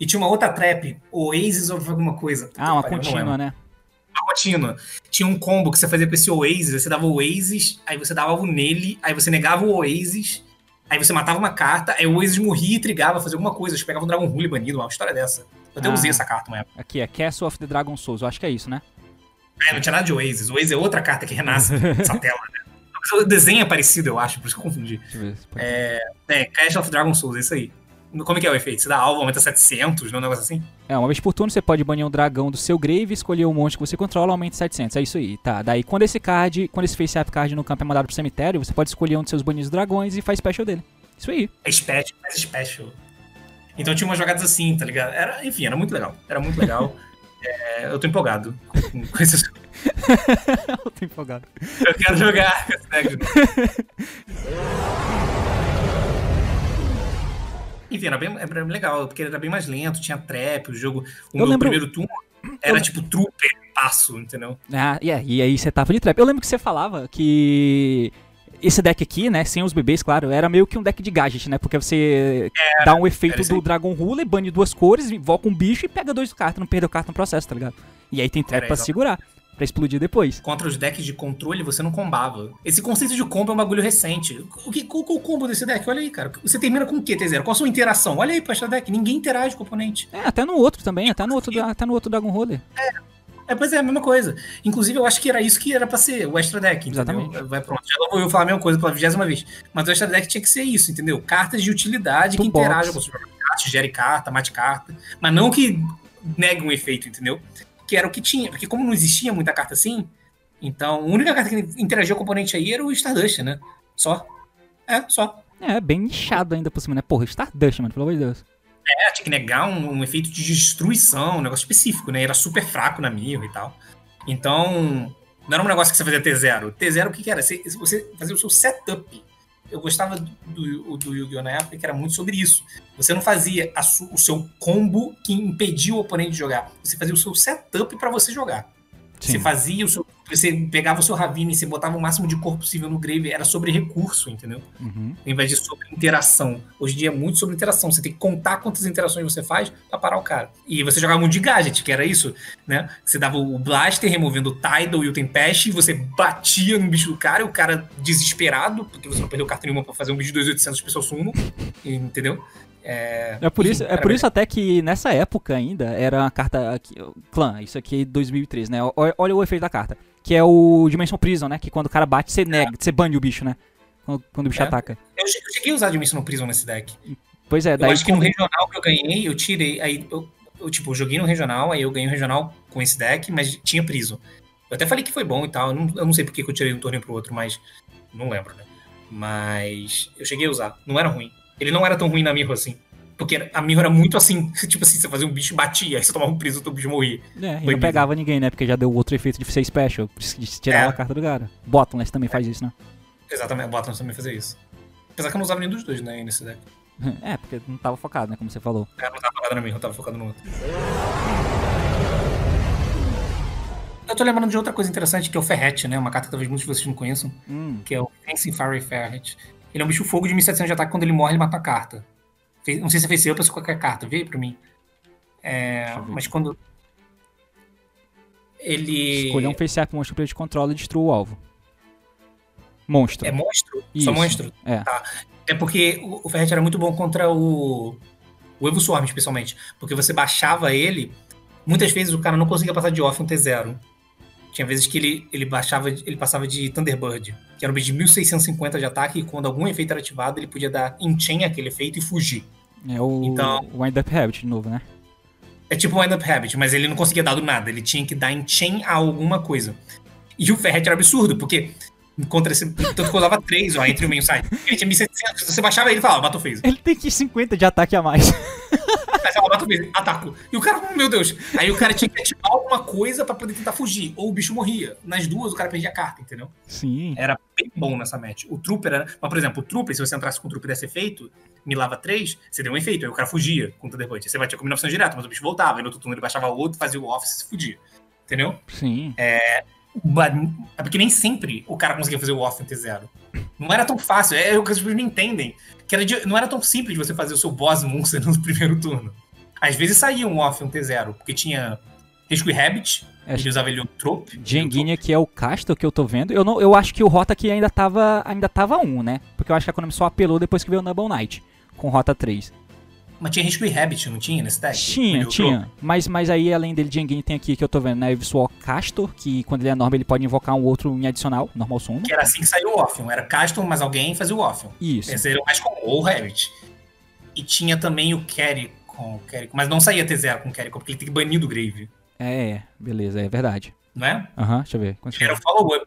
E tinha uma outra trap, Oasis ou alguma coisa. Puta Ah, uma contínua, né? Uma contínua. Tinha um combo que você fazia com esse Oasis, você dava o Oasis, aí você dava alvo nele, aí você negava o Oasis, aí você matava uma carta, aí o Oasis morria e trigava, fazia alguma coisa. Você pegava um Dragon Rule banido, uma história dessa. Eu até Ah. usei essa carta uma época. Aqui é Castle of the Dragon Souls, eu acho que é isso, né? É, não tinha nada de Oasis. O Oasis é outra carta que renasce nessa tela, né? O desenho é parecido, eu acho, por isso que eu confundi. Ver. pode- É, Clash of Dragon Souls, é isso aí. Como é que é o efeito? Você dá alvo, aumenta 700, não é um negócio assim? É, uma vez por turno você pode banir um dragão do seu grave, escolher o monte que você controla, aumenta 700. É isso aí, tá. Daí quando esse card, quando esse face up card no campo é mandado pro cemitério, você pode escolher um dos seus banidos dragões e faz special dele. Isso aí. É special, mais special. Então tinha umas jogadas assim, tá ligado? Era, enfim, era muito legal. Era muito legal. É, eu tô empolgado com, com esses. eu tô empolgado. Eu quero jogar era bem, era bem legal, porque era bem mais lento, tinha trap, o jogo. O Eu meu lembro- primeiro turno era tipo trooper, passo, entendeu? Ah, e, é, e aí você tava de trap. Eu lembro que você falava que esse deck aqui, né, sem os bebês, claro, era meio que um deck de gadget, né? Porque você dá um efeito era do Dragon Ruler, bane duas cores, invoca um bicho e pega dois cartas, não perdeu carta no processo, tá ligado? E aí tem trap Era pra segurar, pra explodir depois. Contra os decks de controle, você não combava. Esse conceito de combo é um bagulho recente. O que, qual, qual o combo desse deck? Olha aí, cara. Você termina com o quê, T0? Qual a sua interação? Olha aí pra esta deck. Ninguém interage com o oponente. É, até no outro também, até no outro, até no outro Dragon Ruler. É, pois é, a mesma coisa. Inclusive, eu acho que era isso que era pra ser o extra deck, entendeu? Exatamente. Vai pronto. Já vou eu falar a mesma coisa pela vigésima vez. Mas o extra deck tinha que ser isso, entendeu? Cartas de utilidade que Toolbox. interagem com os cartas, gere carta, mate carta. Mas não que negue um efeito, entendeu? Que era o que tinha. Porque como não existia muita carta assim, então a única carta que interagia com o oponente aí era o Stardust, né? Só. É, só. É, bem nichado ainda por cima, né? Porra, Stardust, mano, pelo amor de Deus. É, tinha que negar um, um efeito de destruição, um negócio específico, né? Era super fraco na Mirror e tal. Então, não era um negócio que você fazia T0. T0 o que, que era? Você, você fazia o seu setup. Eu gostava do, do, do Yu-Gi-Oh! na época, que era muito sobre isso. Você não fazia su- o seu combo que impedia o oponente de jogar. Você fazia o seu setup pra você jogar. Você fazia o seu. Você pegava o seu Ravine, você botava o máximo de cor possível no Grave, era sobre recurso, entendeu? Uhum. ao invés de sobre interação. Hoje em dia é muito sobre interação. Você tem que contar quantas interações você faz pra parar o cara. E você jogava muito de gadget, que era isso, né? Você dava o Blaster removendo o Tidal e o Tempest, e você batia no bicho do cara, e o cara desesperado, porque você não perdeu carta nenhuma pra fazer um bicho de 2800 pessoas sumo, entendeu? É, É por isso, é por isso até que nessa época ainda era uma carta. Aqui, clã, isso aqui é 2003, né? Olha o efeito da carta. Que é o Dimension Prison, né? Que quando o cara bate, você nega, você bane o bicho, né? Quando, quando o bicho É. ataca. Eu eu cheguei a usar Dimensional Prison nesse deck. Pois é, Eu daí. acho que no regional que eu ganhei, eu tirei. Aí eu, eu, tipo, eu joguei no regional, aí eu ganhei o regional com esse deck, mas tinha Prison. Eu até falei que foi bom e tal. Eu não, eu não sei porque que eu tirei um torneio pro outro, mas. Não lembro, né? Mas eu cheguei a usar. Não era ruim. Ele não era tão ruim na Mirror assim. Porque a Mirror era muito assim, tipo assim, você fazia um bicho e batia, aí você tomava um prison e o bicho morria. É, e não pegava ninguém, né? Porque já deu outro efeito de ser special. De tirar É. a carta do cara. Bottomless também faz isso, né? Exatamente, o Bottom também fazia isso. Apesar que eu não usava nenhum dos dois, né, nesse deck. É, porque não tava focado, né? Como você falou. É, não tava focado na eu tava focado no outro. Eu tô lembrando de outra coisa interessante, que é o Ferret, né? Uma carta que talvez muitos de vocês não conheçam, Hum, que é o Fencing Fiery Ferret. Ele é um bicho fogo de 1700 de ataque, quando ele morre, ele mata a carta. Não sei se é face up ou se qualquer carta, veio pra mim. É, eu mas quando... Ele... escolher um face up monstro pra ele de controle e destrua o alvo. Monstro. É monstro? Isso. Só monstro? É. Tá. É porque o, o Ferret era muito bom contra o. O Evo Swarm, especialmente. Porque você baixava ele. Muitas vezes o cara não conseguia passar de off um T0. Tinha vezes que ele, ele baixava, ele passava de Thunderbird, que era um bicho de 1650 de ataque, e quando algum efeito era ativado, ele podia dar enchain aquele efeito e fugir. É o, Então- Wind Up Habit de novo, né? É tipo Wind Up Habit, mas ele não conseguia dar do nada, ele tinha que dar enchain a alguma coisa. E o Ferret era absurdo, porque contra esse. Tanto que eu usava 3 ó, entre o meio site. Ele tinha 1700, se você baixava ele, falava, bateu phase. Ele tem que 50 de ataque a mais. Fala, bateu phase, ataco. E o cara, meu Deus. Aí o cara tinha que ativar alguma coisa pra poder tentar fugir. Ou o bicho morria. Nas duas, o cara perdia a carta, entendeu? Sim. Era bem bom nessa match. O Trooper era. Mas, por exemplo, o Trooper, se você entrasse com o Trooper desse efeito, milava 3, você deu um efeito. Aí o cara fugia com o Thunderbolt. Você batia com 1900 direto, mas o bicho voltava. Aí no outro turno ele baixava outro, fazia o office e se fudia. Entendeu? Sim. Ba- É porque nem sempre o cara conseguia fazer o off em T0. Não era tão fácil, é o que as pessoas não entendem. Que era de- não era tão simples você fazer o seu boss monster no primeiro turno. Às vezes saía um off em T0, porque tinha Rescue Rabbit, É. ele usava ele o Trope. Jenguinha, que é o Castor que eu tô vendo. Eu, não, eu acho que o Rota aqui ainda tava, ainda tava 1, né? Porque eu acho que a Konami só apelou depois que veio o Noble Knight. Com Rota 3. Mas tinha Rescue Rabbit, não tinha nesse deck? Tinha, tinha. Mas, mas aí, além dele, Jenguinha tem aqui que eu tô vendo, né? Eviswar Castor, que quando ele é normal, ele pode invocar um outro em adicional, normal sumo. Que era assim que saiu o Orpheum. Era Caston, mas alguém fazia o Orpheum. Isso. Esse era o mais comum, ou o Rabbit. E tinha também o Carry com o Carry, mas não saía T0 com o Carry, porque ele tem que banir do Grave, É, é, beleza, é verdade. não é? Aham, deixa eu ver. Era o follow-up.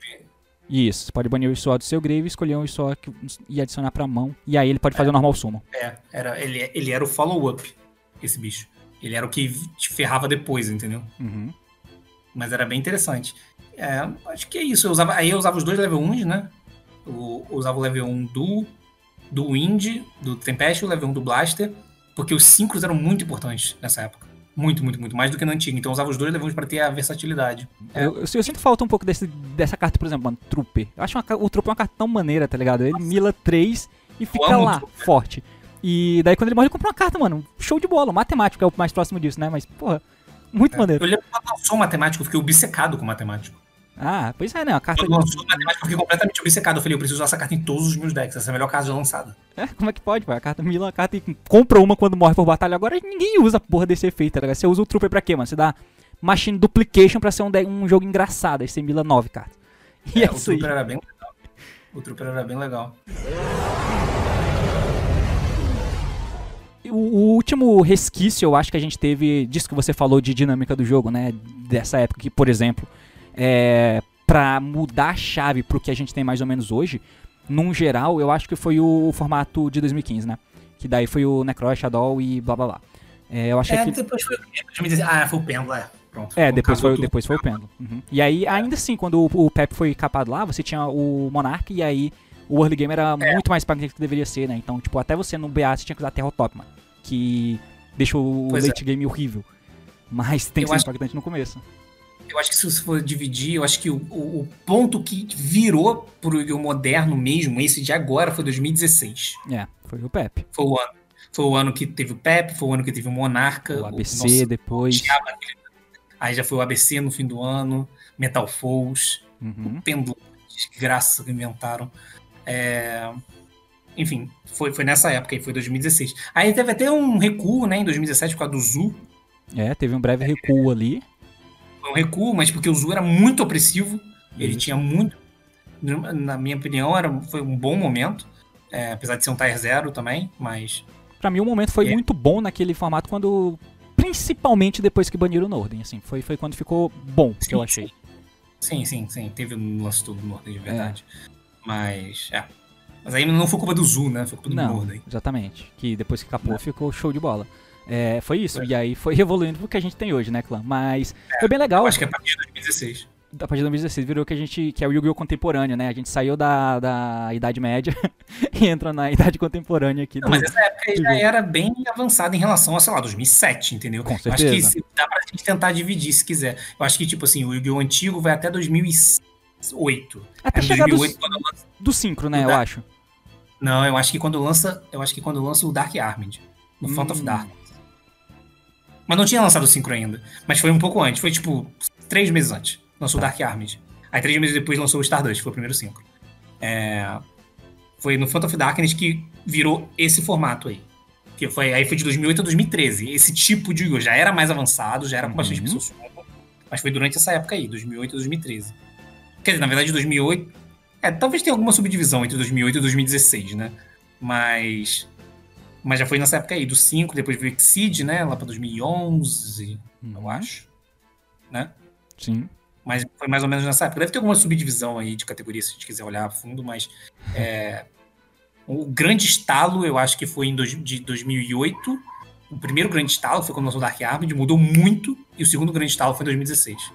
Isso, você pode banir o Eviswar do seu Grave, escolher um que- e adicionar pra mão. E aí ele pode fazer o normal sumo. É, era, ele, ele era o follow-up, esse bicho. Ele era o que te ferrava depois, entendeu? Uhum. Mas era bem interessante. É, acho que é isso. Eu usava, aí eu usava os dois level 1 né? Eu, eu usava o level 1 do, do Wind, do Tempest, e o level 1 do Blaster, porque os síncros eram muito importantes nessa época. Muito, muito, muito. Mais do que no antigo. Então eu usava os dois level 1 pra ter a versatilidade. É. Eu, eu, eu sinto falta um pouco desse, dessa carta, por exemplo, mano, Trooper. Eu acho uma o Trooper uma carta tão maneira, tá ligado? Ele mila 3 e fica lá, forte. E daí quando ele morre, ele compra uma carta, mano. Show de bola. Matemático é o mais próximo disso, né? Mas, porra, muito maneiro. Eu lembro quando lançou matemático, eu fiquei obcecado com matemático. Ah, pois é, né? A carta. Quando lançou matemático, eu fiquei completamente obcecado. Eu falei, eu preciso usar essa carta em todos os meus decks. Essa é a melhor carta já lançada. É, como é que pode, pai? A carta mila a carta e compra uma quando morre por batalha. Agora ninguém usa a porra desse efeito, tá ligado? Você usa o Trooper pra quê, mano? Você dá Machine Duplication pra ser um, de- um jogo engraçado. Aí você mila 9 cartas. E é, o isso aí. Trooper era bem legal. O Trooper era bem legal. O, o último resquício, eu acho que a gente teve disso que você falou de dinâmica do jogo, né? Dessa época que, por exemplo, é, pra mudar a chave pro que a gente tem mais ou menos hoje, num geral, eu acho que foi o formato de 2015, né? Que daí foi o Necro, Shadow e blá blá blá. É, eu achei É, que. depois foi o quê? 2016. Ah, foi o Pêndulo, é. Pronto. É, depois foi, tudo. depois foi o Pêndulo. Uhum. E aí, ainda assim, quando o, o Pep foi capado lá, você tinha o Monarch e aí o early game era É. muito mais impactante do que deveria ser, né? Então, tipo, até você no BA você tinha que usar Terror Top, mano. Que deixa o Pois é. late game horrível. Mas tem que Eu ser acho- impactante no começo. Eu acho que se você for dividir, eu acho que o, o- o ponto que virou pro Yu-Gi-Oh! moderno mesmo, esse de agora, foi 2016. É, foi o Pep. Foi o ano. Foi o ano que teve o Pep, foi o ano que teve o Monarca. O ABC nossa, depois. odiava aquele- Aí já foi o ABC no fim do ano, Metal Falls, Uhum. Pêndulo, desgraça que inventaram. É, Enfim, foi, foi nessa época aí, foi 2016. Aí teve até um recuo, né, em 2017 por causa do Zu. É, teve um breve recuo ali. Recuo, mas porque o Zu era muito opressivo. Ele Isso. tinha muito. Na minha opinião, era, foi um bom momento. é, apesar de ser um Tier Zero também, mas. Pra mim, o momento foi É. muito bom naquele formato quando. Principalmente depois que baniram o Norden, assim. Foi, foi quando ficou bom, que eu Sim, achei. Sim, sim, sim. Teve um lance todo no Norden, de É. verdade. Mas. É. Mas aí não foi culpa do Zu, né? Foi culpa do Não, Norden. exatamente. Que depois que capou ficou show de bola. É, foi isso. É. E aí foi evoluindo pro que a gente tem hoje, né, clã? Mas foi bem legal. Eu acho que é a partir de 2016. a partir de 2016 virou que a gente que é o Yu-Gi-Oh contemporâneo, né? A gente saiu da, da Idade Média e entra na Idade Contemporânea aqui. Não, mas essa época aí já era bem avançada em relação a, sei lá, 2007, entendeu? Com Eu acho que se, dá pra gente tentar dividir se quiser. Eu acho que, tipo assim, o Yu-Gi-Oh! antigo vai até 2008. Até Aí, chegar 2008, do, quando lança- do Synchro, né? Eu Da- acho. Não, eu acho que quando lança. Eu acho que quando lança o Dark Armed. No Front of Hum. Dark. Mas não tinha lançado o Synchro ainda. Mas foi um pouco antes. Foi tipo três meses antes. Lançou o. Dark Armed. Aí três meses depois lançou o Stardust, foi o primeiro Synchro. É, Foi no Front of Darkness que virou esse formato aí. Que foi, aí foi de 2008 a 2013. Esse tipo de Yu-Gi-Oh! já era mais avançado, já era com bastante Uhum. pessoas. Mas foi durante essa época aí, 2008 a 2013. Quer dizer, na verdade, 2008. É, talvez tenha alguma subdivisão entre 2008 e 2016, né? Mas. Mas já foi nessa época aí, do 5, depois veio Exceed, né? Lá pra 2011, eu Uhum. acho. Né? Sim. Mas foi mais ou menos nessa época. Deve ter alguma subdivisão aí de categoria, se a gente quiser olhar a fundo, mas. é, o grande estalo, eu acho que foi em dois, de 2008. O primeiro grande estalo foi quando lançou Dark Armed, mudou muito. E o segundo grande estalo foi em 2016.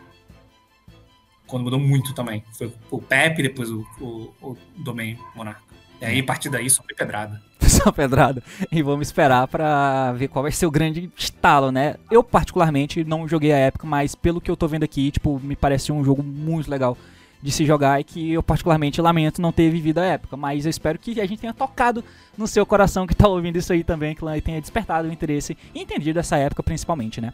Quando mudou muito também. Foi o Pepe, depois o, o, o Domain Monarca. E aí, a partir daí, só foi pedrada. Só pedrada. E vamos esperar pra ver qual vai ser o grande estalo, né? Eu, particularmente, não joguei a época, mas pelo que eu tô vendo aqui, tipo, me parece um jogo muito legal de se jogar e que eu, particularmente, lamento não ter vivido a época. Mas eu espero que a gente tenha tocado no seu coração que tá ouvindo isso aí também, que tenha despertado o interesse e entendido essa época, principalmente, né?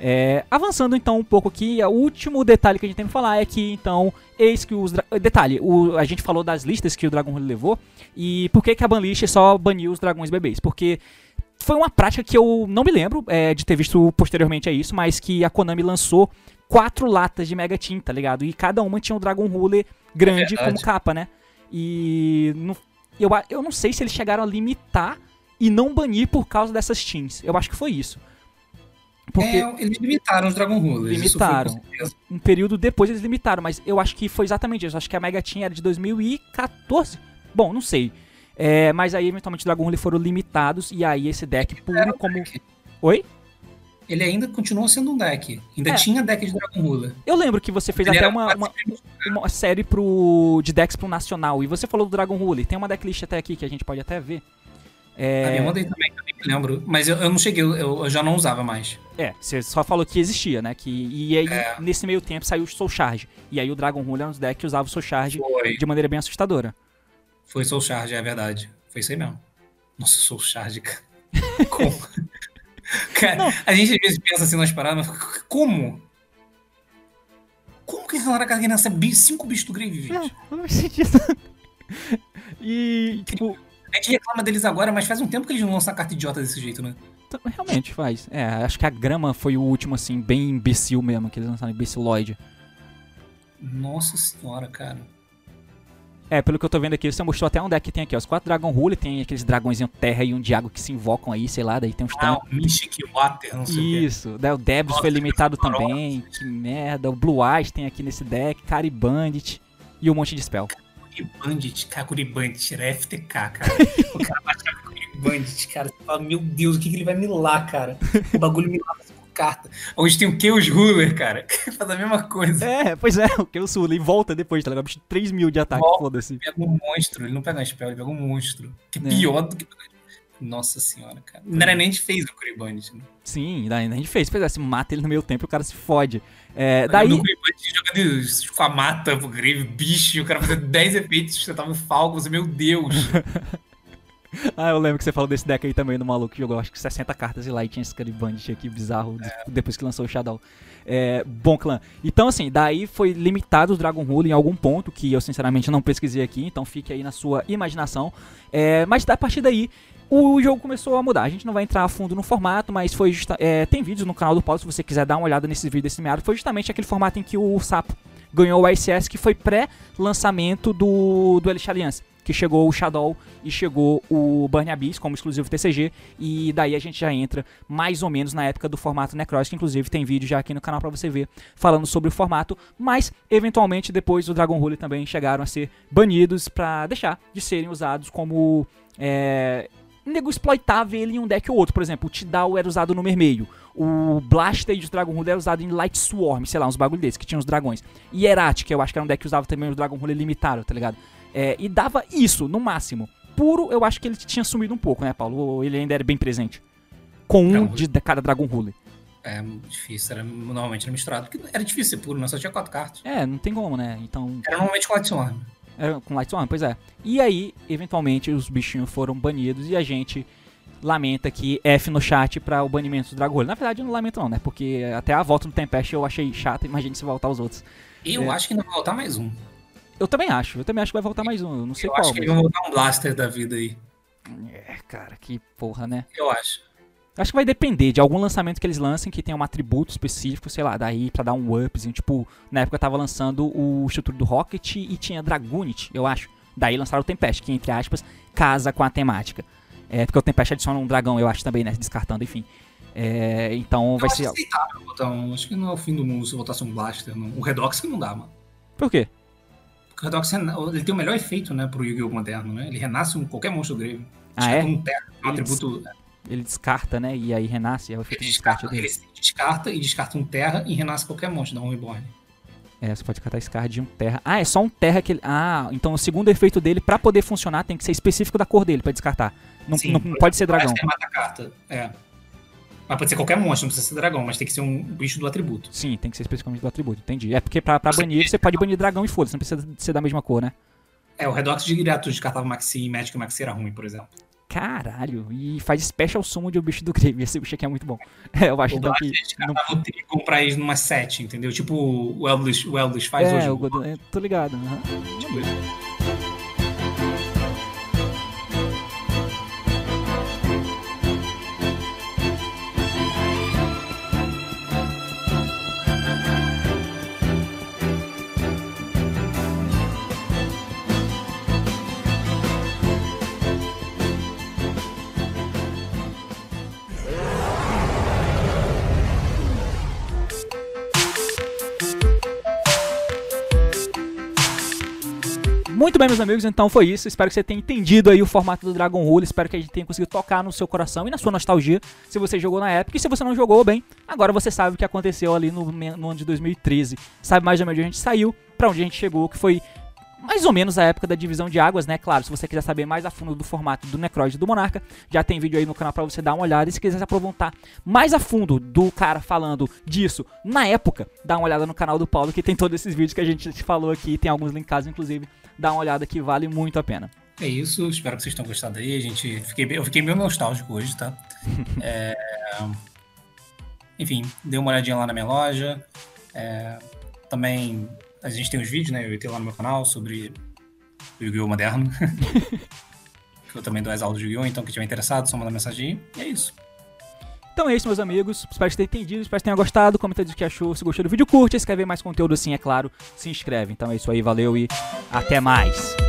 É, avançando então um pouco aqui, o último detalhe que a gente tem que falar é que então, eis que os. Detalhe, o- a gente falou das listas que o Dragon Rule levou, e por que, que a Banlist só baniu os dragões bebês? Porque foi uma prática que eu não me lembro é, de ter visto posteriormente a isso, mas que a Konami lançou quatro latas de Mega Tin, tá ligado? E cada uma tinha um Dragon Ruler grande verdade. como capa, né? E não- eu, eu não sei se eles chegaram a limitar e não banir por causa dessas teams. Eu acho que foi isso. Porque É, eles limitaram os Dragon Rulers. Limitaram. um período depois eles limitaram, mas eu acho que foi exatamente isso. Acho que a Mega Team era de 2014. Bom, não sei. É, mas aí eventualmente os Dragon Rule foram limitados e aí esse deck puro como. Oi? Ele ainda continua sendo um deck. Ainda É. tinha deck de Dragon Ruler. Eu lembro que você fez Ele até uma, uma, uma série pro, de decks pro Nacional e você falou do Dragon Rule. Tem uma decklist até aqui que a gente pode até ver. É, também, nem me lembro. Mas eu, eu não cheguei, eu, eu já não usava mais. é, você só falou que existia, né? Que, e aí, É. nesse meio tempo, saiu o Soul Charge. E aí o Dragon Rule era um dos decks que usava o Soul Charge Foi. de maneira bem assustadora. Foi Soul Charge, é verdade. Foi isso aí mesmo. Nossa, Soul Charge, cara. Como? cara, a gente às vezes pensa assim nas paradas, mas como? Como que alguém nasce bi- cinco bichos do Grave, gente? É, não faz sentido. e, tipo, A gente reclama deles agora, mas faz um tempo que eles não lançam a carta idiota desse jeito, né? realmente faz. É, acho que a grama foi o último, assim, bem imbecil mesmo, que eles lançaram imbeciloide. Nossa senhora, cara. É, pelo que eu tô vendo aqui, você mostrou até um deck que tem aqui, ó. Os quatro Dragon Rule, tem aqueles dragõezinhos terra e um de água que se invocam aí, sei lá, daí tem uns Ah, tantos. o Mystic Water, não sei o quê. Isso, daí o Debs Nossa, foi limitado que também, que merda. O Blue Eyes tem aqui nesse deck, Cari Bandit e um monte de spell. Curibandit, cara, Curibandit, era FTK, cara. o cara baixava Curibandit, cara. Você fala, meu Deus, o que, que ele vai milar, cara? O bagulho milava com carta. Hoje tem o Chaos Ruler, cara. Faz a mesma coisa. É, pois é, o eu sul e volta depois, tá ligado? Bicho, 3 mil de ataque, foda-se. Pega um monstro, ele não pega um spell, ele pega um monstro. Que é É. pior do que. Nossa senhora, cara. Não era nem de fez o Curibandit, né? Sim, daí a gente fez. Fez assim, mata ele no meio tempo e o cara se fode. É, daí. No Curibandit jogando com a mata, o Grave, bicho, e o cara fazendo 10 efeitos, você tava um Falcon, você, meu Deus. Ah, eu lembro que você falou desse deck aí também do maluco que jogou acho que 60 cartas e lá e tinha esse Caribandit aqui bizarro de- depois que lançou o Shadow. É, bom clã. Então, assim, daí foi limitado o Dragon Rule em algum ponto que eu sinceramente não pesquisei aqui, então fique aí na sua imaginação. É, mas a partir daí. O jogo começou a mudar. A gente não vai entrar a fundo no formato, mas foi é, tem vídeos no canal do Paulo se você quiser dar uma olhada nesses vídeos desse meado. Foi justamente aquele formato em que o Sapo ganhou o ICS, que foi pré-lançamento do, do Elite Alliance. Que chegou o Shadow e chegou o Burn Abyss como exclusivo TCG. E daí a gente já entra mais ou menos na época do formato Necros, que inclusive tem vídeo já aqui no canal pra você ver falando sobre o formato. Mas, eventualmente, depois o Dragon Rule também chegaram a ser banidos pra deixar de serem usados como. é, nego exploitava ele em um deck ou outro. Por exemplo, o Tidal era usado no Mermeio. O Blaster de Dragon Ruler era usado em Light Swarm, sei lá, uns bagulho desses, que tinha os dragões. E Erat, que eu acho que era um deck que usava também o Dragon Ruler limitado, tá ligado? É, e dava isso, no máximo. Puro, eu acho que ele tinha sumido um pouco, né, Paulo? Ou ele ainda era bem presente. Com um de cada Dragon Ruler. É difícil, era, normalmente era misturado. Porque era difícil ser puro, não só tinha quatro cartas. É, não tem como, né? Então. Era normalmente com Light Swarm. Era com Light Swarm, pois é. E aí, eventualmente, os bichinhos foram banidos e a gente lamenta aqui F no chat para o banimento do Dragon Ruler. Na verdade, eu não lamento não, né? Porque até a volta do Tempest eu achei chata, imagine se voltar os outros. E eu É. acho que ainda vai voltar mais um. Eu também acho, eu também acho que vai voltar mais um, eu não sei eu qual. acho que mas- vão voltar um Blaster da vida aí. É, cara, que porra, né? Eu acho. Acho que vai depender de algum lançamento que eles lancem que tenha um atributo específico, sei lá, daí pra dar um upzinho. Tipo, na época tava lançando o estrutura do Rocket e tinha Dragunit, eu acho. Daí lançaram o Tempest, que entre aspas casa com a temática. É, porque o Tempest adiciona um dragão, eu acho também, né? Descartando, enfim. É, então vai eu acho ser. aceitável um. Acho que não é o fim do mundo se botasse um Blaster. Não. O Redox que não dá, mano. Por quê? Porque o Redox rena- ele tem o melhor efeito, né, pro Yu-Gi-Oh! moderno, né? Ele renasce um, qualquer monstro grave. Ah, é? Um terra, um atributo. Ele descarta, né? E aí renasce, é o efeito Ele de descarte descarta, dele. ele descarta e descarta um terra e renasce qualquer monstro, dá um reborn. É, você pode descartar esse card de um terra. Ah, é só um terra que ele. Ah, então o segundo efeito dele, pra poder funcionar, tem que ser específico da cor dele pra descartar. Não, Sim, não- não pode ser dragão. Blaster mata a carta. É. Mas pode ser qualquer monstro, não precisa ser dragão, mas tem que ser um bicho do atributo. Sim, tem que ser especificamente do atributo, entendi. É porque pra, pra Você- banir, você pode banir dragão e foda-se, não precisa ser da mesma cor, né? É, o Redox direto descartava Maxi e Magic e Maxi era ruim, por exemplo. Caralho, e faz special summon de um bicho do Grave. Esse bicho aqui é muito bom. É, eu acho O então que. Não... descartava o Trigon pra ir numa set, entendeu? Tipo o o Eldritch faz É, hoje. o é, tô ligado. aham. Tipo isso. Muito bem, meus amigos, então foi isso. Espero que você tenha entendido aí o formato do Dragon Rule. Espero que a gente tenha conseguido tocar no seu coração e na sua nostalgia. Se você jogou na época e se você não jogou bem, agora você sabe o que aconteceu ali no, no ano de 2013. Sabe mais ou menos onde a gente saiu, pra onde a gente chegou, que foi mais ou menos a época da divisão de águas, né? Claro, se você quiser saber mais a fundo do formato do Necroid do Monarca, já tem vídeo aí no canal pra você dar uma olhada. E se quiser se aproveitar mais a fundo do cara falando disso na época, dá uma olhada no canal do Paulo, que tem todos esses vídeos que a gente falou aqui, tem alguns linkados, inclusive. Dá uma olhada que vale muito a pena. É isso, espero que vocês tenham gostado aí. A gente, fiquei, eu fiquei meio nostálgico hoje, tá? É, enfim, dê uma olhadinha lá na minha loja. É, também a gente tem os vídeos, né? Eu tenho lá no meu canal sobre o Yu-Gi-Oh! moderno. eu também dou as aulas de Yu-Gi-Oh! Então, quem estiver interessado, só manda mensagem. E é isso. Então é isso, meus amigos. Espero que você tenha entendido, espero que tenha gostado. Comenta o que achou. Se gostou do vídeo, curte. Se quer ver mais conteúdo assim, é claro, se inscreve. Então é isso aí, valeu e até mais.